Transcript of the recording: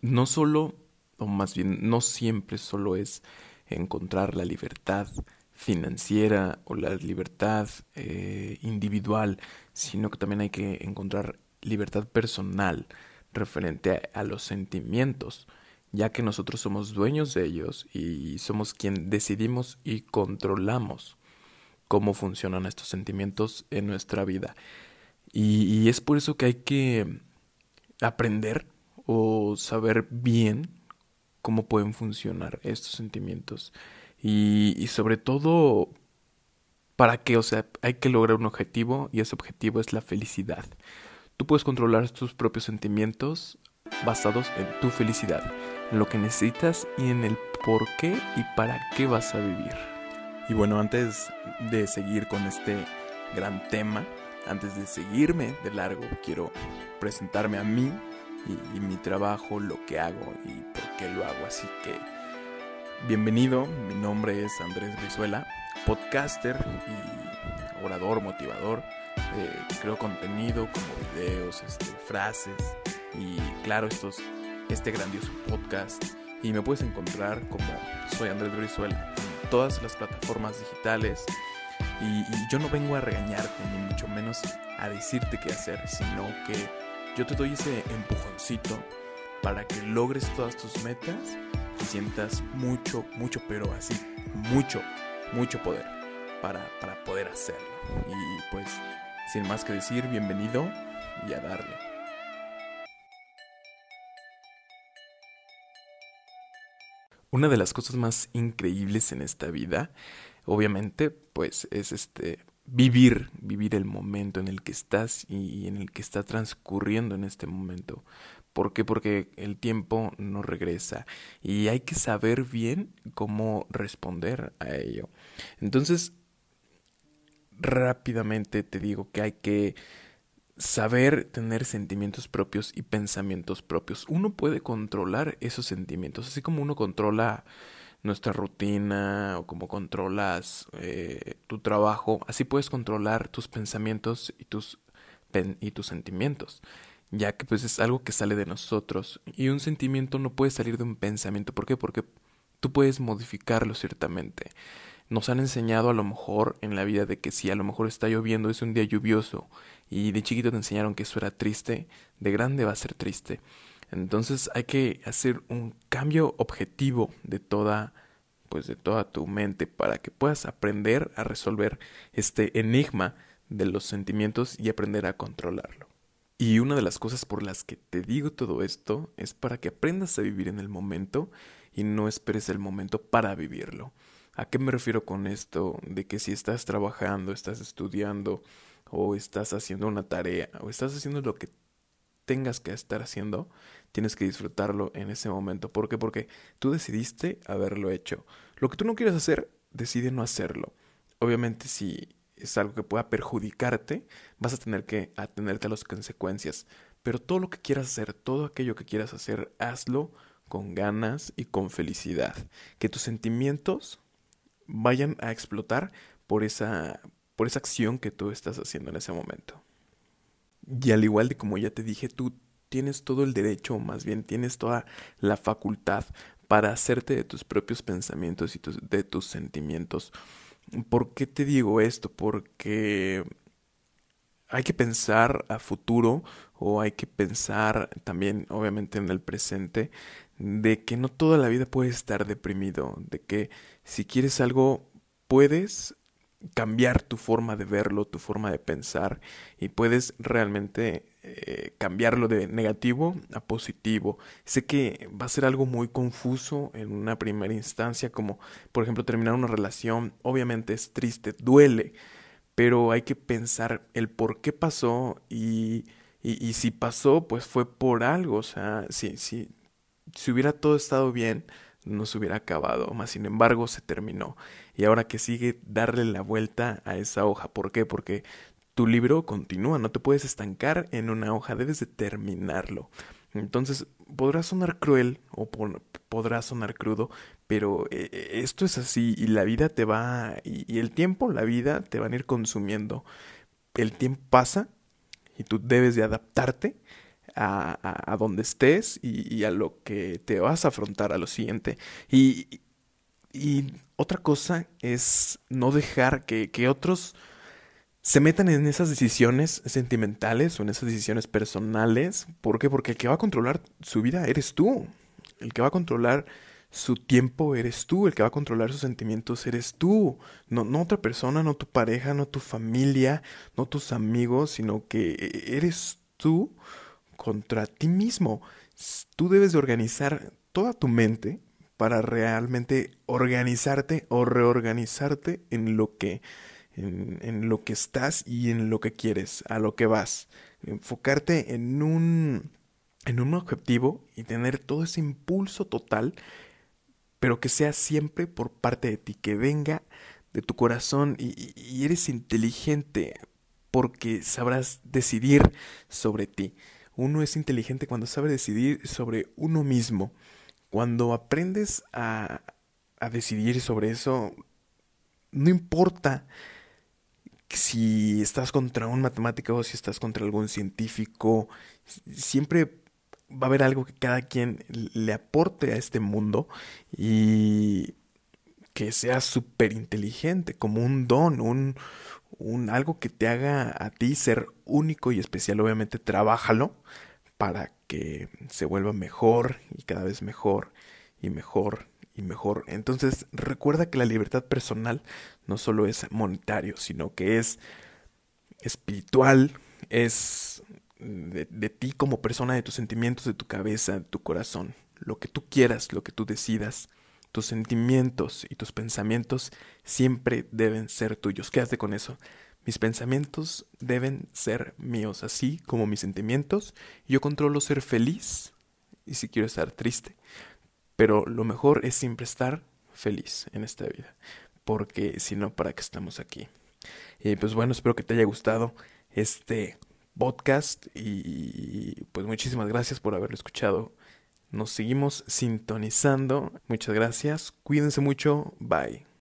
no solo, o más bien no siempre solo es encontrar la libertad financiera o la libertad eh, individual, sino que también hay que encontrar libertad personal referente a, los sentimientos, ya que nosotros somos dueños de ellos y somos quien decidimos y controlamos cómo funcionan estos sentimientos en nuestra vida. y es por eso que hay que aprender o saber bien cómo pueden funcionar estos sentimientos. Y, sobre todo, ¿para qué? O sea, hay que lograr un objetivo y ese objetivo es la felicidad. Tú puedes controlar tus propios sentimientos basados en tu felicidad, en lo que necesitas y en el por qué y para qué vas a vivir. Y bueno, antes de seguir con este gran tema, antes de seguirme de largo, quiero presentarme a mí y, mi trabajo, lo que hago y por qué lo hago. Así que bienvenido, mi nombre es Andrés Brizuela, podcaster y orador, motivador. Eh, creo contenido como videos, este, frases y claro, estos, este grandioso podcast. Y me puedes encontrar como soy Andrés Brizuela en todas las plataformas digitales. y yo no vengo a regañarte, ni mucho menos a decirte qué hacer, sino que yo te doy ese empujoncito para que logres todas tus metas y sientas mucho, mucho, pero así, mucho, mucho poder para, para poder hacerlo. Y pues, sin más que decir, bienvenido y a darle. Una de las cosas más increíbles en esta vida, obviamente, pues es este vivir, vivir el momento en el que estás y en el que está transcurriendo en este momento. ¿Por qué? Porque el tiempo no regresa y hay que saber bien cómo responder a ello. Entonces, rápidamente te digo que hay que saber tener sentimientos propios y pensamientos propios. Uno puede controlar esos sentimientos, así como uno controla nuestra rutina o cómo controlas eh, tu trabajo, así puedes controlar tus pensamientos y tus, y tus sentimientos, ya que pues es algo que sale de nosotros y un sentimiento no puede salir de un pensamiento. ¿Por qué? Porque tú puedes modificarlo ciertamente. Nos han enseñado a lo mejor en la vida de que si a lo mejor está lloviendo es un día lluvioso y de chiquito te enseñaron que eso era triste, de grande va a ser triste. Entonces hay que hacer un cambio objetivo de toda pues de toda tu mente para que puedas aprender a resolver este enigma de los sentimientos y aprender a controlarlo. Y una de las cosas por las que te digo todo esto es para que aprendas a vivir en el momento y no esperes el momento para vivirlo. ¿A qué me refiero con esto? De que si estás trabajando, estás estudiando o estás haciendo una tarea o estás haciendo lo que tengas que estar haciendo, tienes que disfrutarlo en ese momento. ¿Por qué? Porque tú decidiste haberlo hecho. Lo que tú no quieres hacer, decide no hacerlo. Obviamente si es algo que pueda perjudicarte, vas a tener que atenerte a las consecuencias. Pero todo lo que quieras hacer, todo aquello que quieras hacer, hazlo con ganas y con felicidad. Que tus sentimientos vayan a explotar por esa, por esa acción que tú estás haciendo en ese momento. Y al igual de como ya te dije, tú tienes todo el derecho, o más bien tienes toda la facultad para hacerte de tus propios pensamientos y de tus sentimientos. ¿Por qué te digo esto? Porque hay que pensar a futuro o hay que pensar también obviamente en el presente de que no toda la vida puedes estar deprimido, de que si quieres algo puedes cambiar tu forma de verlo, tu forma de pensar y puedes realmente eh, cambiarlo de negativo a positivo. Sé que va a ser algo muy confuso en una primera instancia, como por ejemplo terminar una relación, obviamente es triste, duele, pero hay que pensar el por qué pasó y, y, y si pasó, pues fue por algo, o sea, si, si, si hubiera todo estado bien, no se hubiera acabado, más sin embargo se terminó. Y ahora que sigue darle la vuelta a esa hoja. ¿Por qué? Porque tu libro continúa, no te puedes estancar en una hoja, debes de terminarlo. Entonces, podrá sonar cruel o podrá sonar crudo, pero eh, eh, esto es así y la vida te va, y el tiempo, la vida te van a ir consumiendo. El tiempo pasa y tú debes de adaptarte a, a, donde estés y, a lo que te vas a afrontar a lo siguiente. Y, y otra cosa es no dejar que, que otros se metan en esas decisiones sentimentales o en esas decisiones personales. ¿Por qué? Porque el que va a controlar su vida eres tú. El que va a controlar su tiempo eres tú. El que va a controlar sus sentimientos eres tú. No, no otra persona, no tu pareja, no tu familia, no tus amigos, sino que eres tú contra ti mismo. Tú debes de organizar toda tu mente para realmente organizarte o reorganizarte en lo que en, lo que estás y en lo que quieres, a lo que vas. Enfocarte en un, en un objetivo y tener todo ese impulso total, pero que sea siempre por parte de ti, que venga de tu corazón y, y eres inteligente porque sabrás decidir sobre ti. Uno es inteligente cuando sabe decidir sobre uno mismo. Cuando aprendes a, a decidir sobre eso, no importa si estás contra un matemático o si estás contra algún científico, siempre va a haber algo que cada quien le aporte a este mundo y que sea súper inteligente, como un don, un, un algo que te haga a ti ser único y especial. Obviamente, trabájalo para que se vuelva mejor y cada vez mejor y mejor y mejor. Entonces, recuerda que la libertad personal no solo es monetario, sino que es espiritual, es de, de, ti como persona, de tus sentimientos, de tu cabeza, de tu corazón. Lo que tú quieras, lo que tú decidas, tus sentimientos y tus pensamientos siempre deben ser tuyos. Quédate con eso. Mis pensamientos deben ser míos, así como mis sentimientos. Yo controlo ser feliz y si quiero estar triste. Pero lo mejor es siempre estar feliz en esta vida. Porque si no, ¿para qué estamos aquí? Y pues bueno, espero que te haya gustado este podcast y pues muchísimas gracias por haberlo escuchado. Nos seguimos sintonizando. Muchas gracias. Cuídense mucho. Bye.